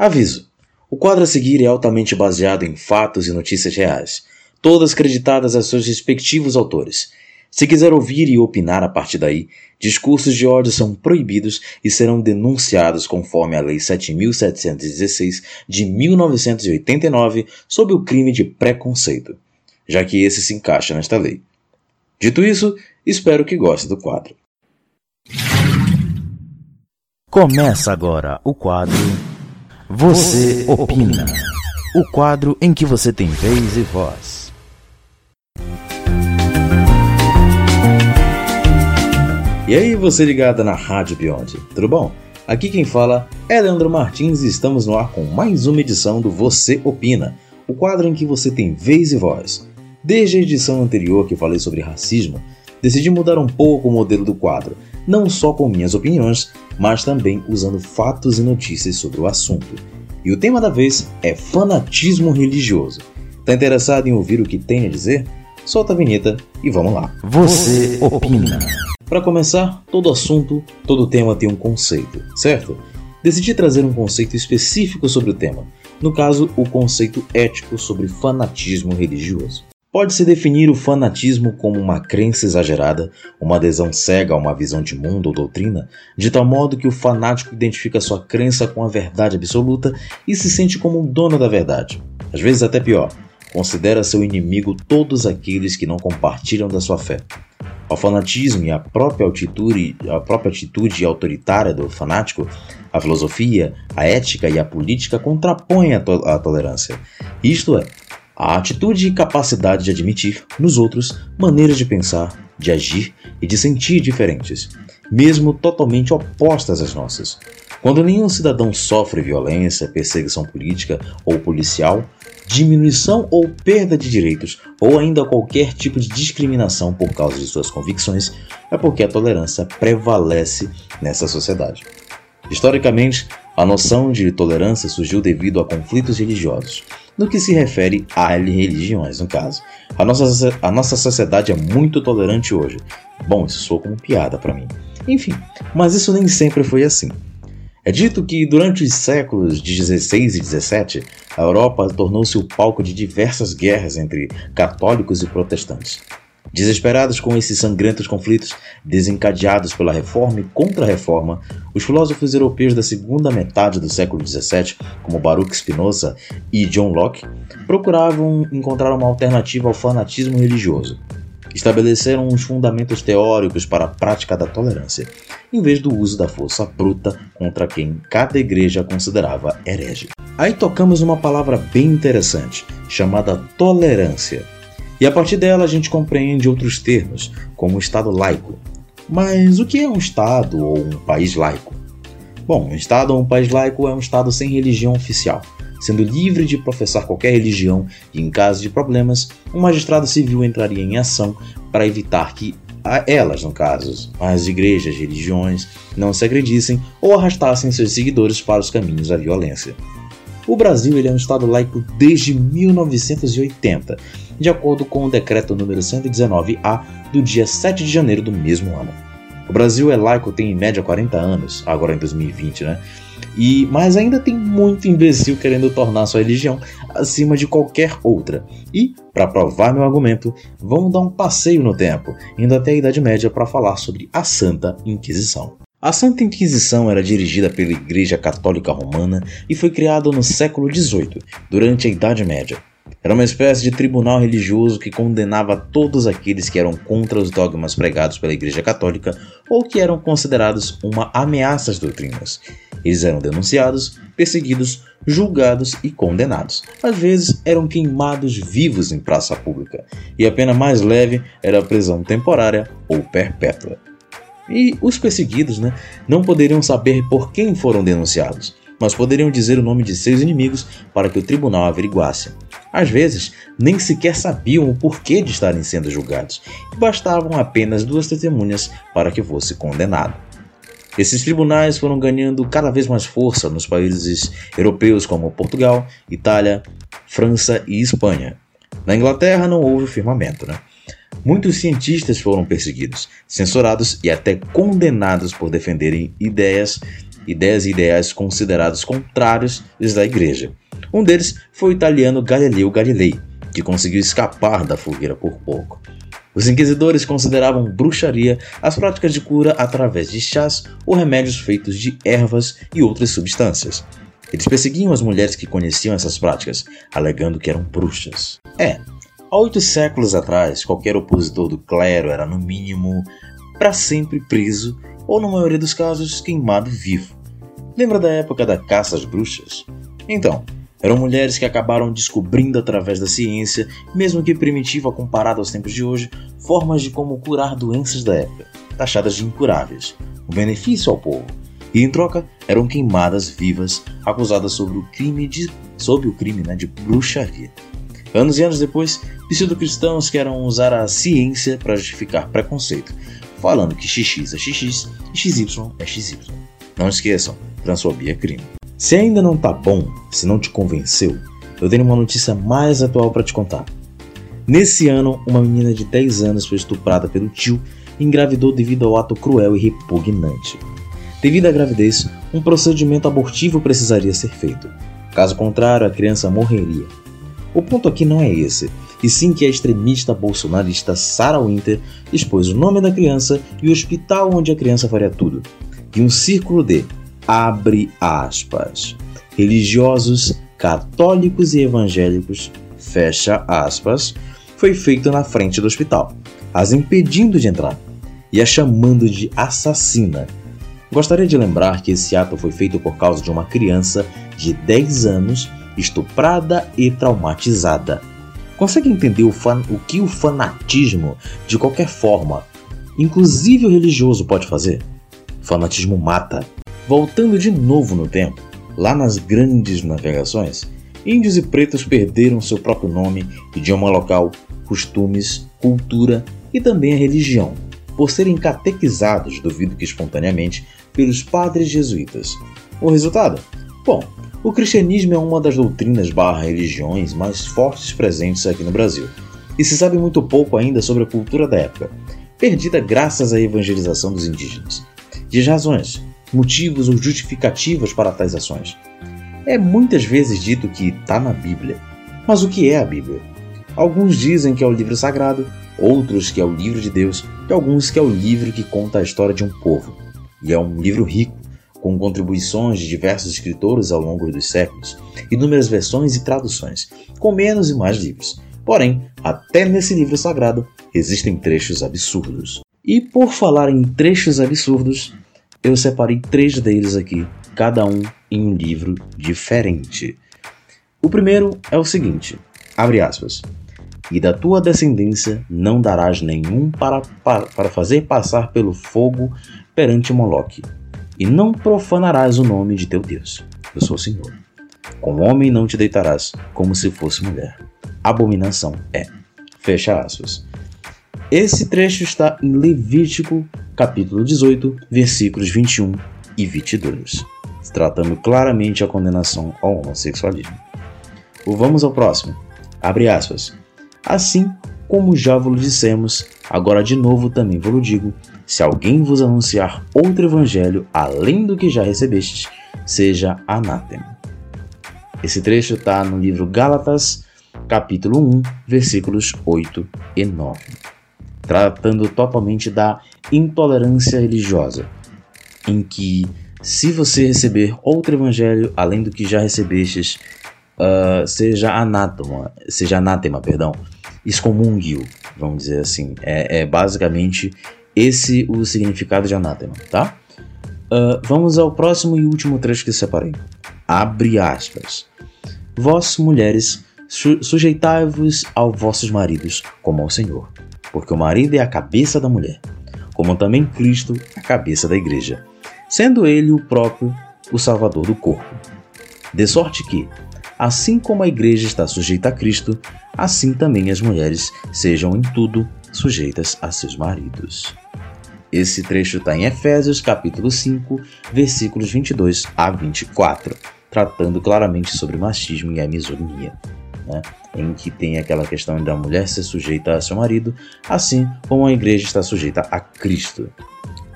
Aviso: o quadro a seguir é altamente baseado em fatos e notícias reais, todas creditadas a seus respectivos autores. Se quiser ouvir e opinar a partir daí, discursos de ódio são proibidos e serão denunciados conforme a Lei 7.716 de 1989 sob o crime de preconceito, já que esse se encaixa nesta lei. Dito isso, espero que goste do quadro. Começa agora o quadro Você Opina o quadro em que você tem vez e voz. E aí, você ligada na Rádio Beyond, tudo bom? Aqui quem fala é Leandro Martins e estamos no ar com mais uma edição do Você Opina, o quadro em que você tem vez e voz. Desde a edição anterior que falei sobre racismo, decidi mudar um pouco o modelo do quadro não só com minhas opiniões, mas também usando fatos e notícias sobre o assunto. E o tema da vez é fanatismo religioso. Tá interessado em ouvir o que tem a dizer? Solta a vinheta e vamos lá. Você opina. Para começar, todo assunto, todo tema tem um conceito, certo? Decidi trazer um conceito específico sobre o tema. No caso, o conceito ético sobre fanatismo religioso. Pode-se definir o fanatismo como uma crença exagerada, uma adesão cega a uma visão de mundo ou doutrina, de tal modo que o fanático identifica sua crença com a verdade absoluta e se sente como um dono da verdade. Às vezes até pior, considera seu inimigo todos aqueles que não compartilham da sua fé. O fanatismo e a própria atitude, a própria atitude autoritária do fanático, a filosofia, a ética e a política contrapõem a, to a tolerância. Isto é, a atitude e capacidade de admitir nos outros maneiras de pensar, de agir e de sentir diferentes, mesmo totalmente opostas às nossas. Quando nenhum cidadão sofre violência, perseguição política ou policial, diminuição ou perda de direitos, ou ainda qualquer tipo de discriminação por causa de suas convicções, é porque a tolerância prevalece nessa sociedade. Historicamente, a noção de tolerância surgiu devido a conflitos religiosos, no que se refere a religiões, no caso. A nossa, a nossa sociedade é muito tolerante hoje. Bom, isso soa como piada para mim. Enfim, mas isso nem sempre foi assim. É dito que durante os séculos de 16 e 17, a Europa tornou-se o palco de diversas guerras entre católicos e protestantes. Desesperados com esses sangrentos conflitos desencadeados pela reforma e contra-reforma, os filósofos europeus da segunda metade do século XVII, como Baruch Spinoza e John Locke, procuravam encontrar uma alternativa ao fanatismo religioso. Estabeleceram os fundamentos teóricos para a prática da tolerância, em vez do uso da força bruta contra quem cada igreja considerava herege. Aí tocamos uma palavra bem interessante, chamada tolerância e a partir dela a gente compreende outros termos, como Estado laico. Mas o que é um Estado ou um país laico? Bom, um Estado ou um país laico é um Estado sem religião oficial, sendo livre de professar qualquer religião e, em caso de problemas, um magistrado civil entraria em ação para evitar que elas, no caso, as igrejas, religiões, não se agredissem ou arrastassem seus seguidores para os caminhos da violência. O Brasil ele é um Estado laico desde 1980 de acordo com o decreto número 119-A do dia 7 de janeiro do mesmo ano. O Brasil é laico tem em média 40 anos, agora em 2020, né? E mas ainda tem muito imbecil querendo tornar sua religião acima de qualquer outra. E, para provar meu argumento, vamos dar um passeio no tempo, indo até a Idade Média para falar sobre a Santa Inquisição. A Santa Inquisição era dirigida pela Igreja Católica Romana e foi criada no século XVIII, durante a Idade Média. Era uma espécie de tribunal religioso que condenava todos aqueles que eram contra os dogmas pregados pela Igreja Católica ou que eram considerados uma ameaça às doutrinas. Eles eram denunciados, perseguidos, julgados e condenados. Às vezes eram queimados vivos em praça pública, e a pena mais leve era a prisão temporária ou perpétua. E os perseguidos né, não poderiam saber por quem foram denunciados, mas poderiam dizer o nome de seus inimigos para que o tribunal averiguasse. Às vezes, nem sequer sabiam o porquê de estarem sendo julgados, e bastavam apenas duas testemunhas para que fosse condenado. Esses tribunais foram ganhando cada vez mais força nos países europeus como Portugal, Itália, França e Espanha. Na Inglaterra não houve firmamento, né? Muitos cientistas foram perseguidos, censurados e até condenados por defenderem ideias ideias e ideais considerados contrários da igreja. Um deles foi o italiano Galileu Galilei, que conseguiu escapar da fogueira por pouco. Os inquisidores consideravam bruxaria as práticas de cura através de chás ou remédios feitos de ervas e outras substâncias. Eles perseguiam as mulheres que conheciam essas práticas, alegando que eram bruxas. É, há oito séculos atrás, qualquer opositor do clero era, no mínimo, para sempre preso ou, na maioria dos casos, queimado vivo. Lembra da época da caça às bruxas? Então, eram mulheres que acabaram descobrindo através da ciência, mesmo que primitiva comparada aos tempos de hoje, formas de como curar doenças da época, taxadas de incuráveis, o benefício ao povo. E em troca, eram queimadas vivas, acusadas sobre o crime de sob o crime né, de bruxaria. Anos e anos depois, pseudo-cristãos querem usar a ciência para justificar preconceito, falando que XX é XX e XY é XY. Não esqueçam, transfobia é crime. Se ainda não tá bom, se não te convenceu, eu tenho uma notícia mais atual para te contar. Nesse ano, uma menina de 10 anos foi estuprada pelo tio e engravidou devido ao ato cruel e repugnante. Devido à gravidez, um procedimento abortivo precisaria ser feito. Caso contrário, a criança morreria. O ponto aqui não é esse, e sim que a extremista bolsonarista Sarah Winter expôs o nome da criança e o hospital onde a criança faria tudo. E um círculo de abre aspas. Religiosos, católicos e evangélicos, fecha aspas, foi feito na frente do hospital, as impedindo de entrar e a chamando de assassina. Gostaria de lembrar que esse ato foi feito por causa de uma criança de 10 anos estuprada e traumatizada. Consegue entender o, fan o que o fanatismo, de qualquer forma, inclusive o religioso, pode fazer? fanatismo mata. Voltando de novo no tempo, lá nas grandes navegações, índios e pretos perderam seu próprio nome, idioma local, costumes, cultura e também a religião, por serem catequizados, duvido que espontaneamente, pelos padres jesuítas. O resultado? Bom, o cristianismo é uma das doutrinas barra religiões mais fortes presentes aqui no Brasil, e se sabe muito pouco ainda sobre a cultura da época, perdida graças à evangelização dos indígenas. Diz razões, motivos ou justificativas para tais ações. É muitas vezes dito que está na Bíblia. Mas o que é a Bíblia? Alguns dizem que é o livro sagrado, outros que é o livro de Deus, e alguns que é o livro que conta a história de um povo. E é um livro rico, com contribuições de diversos escritores ao longo dos séculos, inúmeras versões e traduções, com menos e mais livros. Porém, até nesse livro sagrado existem trechos absurdos. E por falar em trechos absurdos, eu separei três deles aqui, cada um em um livro diferente. O primeiro é o seguinte: abre aspas. E da tua descendência não darás nenhum para, para, para fazer passar pelo fogo perante Moloque, e não profanarás o nome de teu Deus. Eu sou o Senhor. Com homem não te deitarás, como se fosse mulher. Abominação é. Fecha aspas. Esse trecho está em Levítico, capítulo 18, versículos 21 e 22, tratando claramente a condenação ao homossexualismo. Vamos ao próximo. Abre aspas. Assim como já vos dissemos, agora de novo também vos digo, se alguém vos anunciar outro evangelho além do que já recebestes, seja anátema. Esse trecho está no livro Gálatas, capítulo 1, versículos 8 e 9 tratando totalmente da intolerância religiosa, em que se você receber outro evangelho além do que já recebestes, uh, seja anátema, seja anátema, perdão, excomungue-o, vamos dizer assim. É, é, basicamente esse o significado de anátema, tá? Uh, vamos ao próximo e último trecho que separei. Abre aspas. Vós, mulheres, sujeitai-vos aos vossos maridos, como ao Senhor porque o marido é a cabeça da mulher, como também Cristo a cabeça da igreja, sendo ele o próprio o salvador do corpo. De sorte que, assim como a igreja está sujeita a Cristo, assim também as mulheres sejam em tudo sujeitas a seus maridos. Esse trecho está em Efésios capítulo 5, versículos 22 a 24, tratando claramente sobre machismo e a misoginia né, em que tem aquela questão da mulher ser sujeita a seu marido, assim como a igreja está sujeita a Cristo.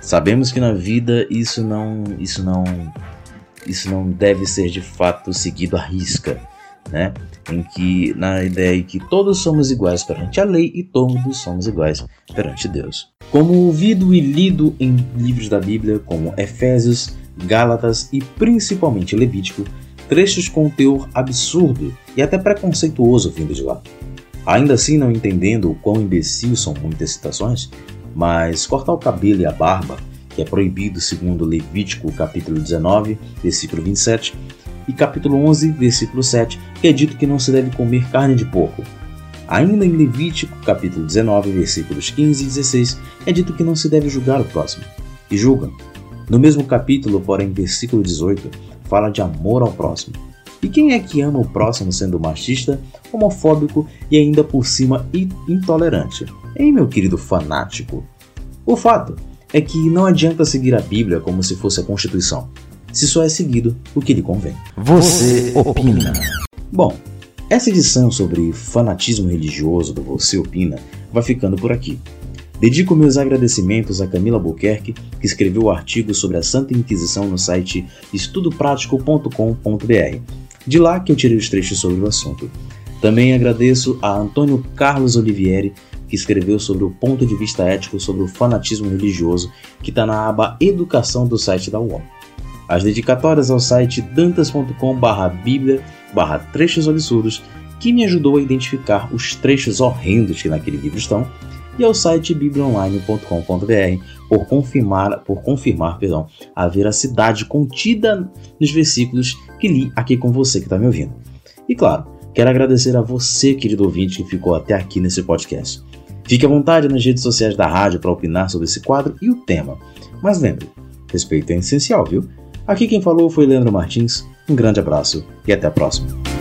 Sabemos que na vida isso não, isso não, isso não deve ser de fato seguido à risca, né? Em que na ideia que todos somos iguais perante a lei e todos somos iguais perante Deus. Como ouvido e lido em livros da Bíblia como Efésios, Gálatas e principalmente Levítico, trechos com teor absurdo e até preconceituoso vindo de lá. Ainda assim, não entendendo o quão imbecil são muitas citações, mas cortar o cabelo e a barba, que é proibido segundo Levítico capítulo 19, versículo 27, e capítulo 11, versículo 7, que é dito que não se deve comer carne de porco. Ainda em Levítico capítulo 19, versículos 15 e 16, é dito que não se deve julgar o próximo. E julgam. No mesmo capítulo, porém, versículo 18, fala de amor ao próximo. E quem é que ama o próximo sendo machista, homofóbico e ainda por cima intolerante? Hein, meu querido fanático? O fato é que não adianta seguir a Bíblia como se fosse a Constituição, se só é seguido o que lhe convém. Você opina. Bom, essa edição sobre fanatismo religioso do Você Opina vai ficando por aqui. Dedico meus agradecimentos a Camila Buquerque, que escreveu o artigo sobre a Santa Inquisição no site estudoprático.com.br de lá que eu tirei os trechos sobre o assunto. Também agradeço a Antônio Carlos Olivieri, que escreveu sobre o ponto de vista ético sobre o fanatismo religioso, que está na aba Educação do site da UOM. As dedicatórias ao site dantas.com/bíblia trechos absurdos, que me ajudou a identificar os trechos horrendos que naquele livro estão, e ao site bibliaonline.com.br por confirmar, por confirmar perdão, a veracidade contida nos versículos que li aqui com você que está me ouvindo. E claro, quero agradecer a você, querido ouvinte, que ficou até aqui nesse podcast. Fique à vontade nas redes sociais da rádio para opinar sobre esse quadro e o tema. Mas lembre, respeito é essencial, viu? Aqui quem falou foi Leandro Martins. Um grande abraço e até a próxima.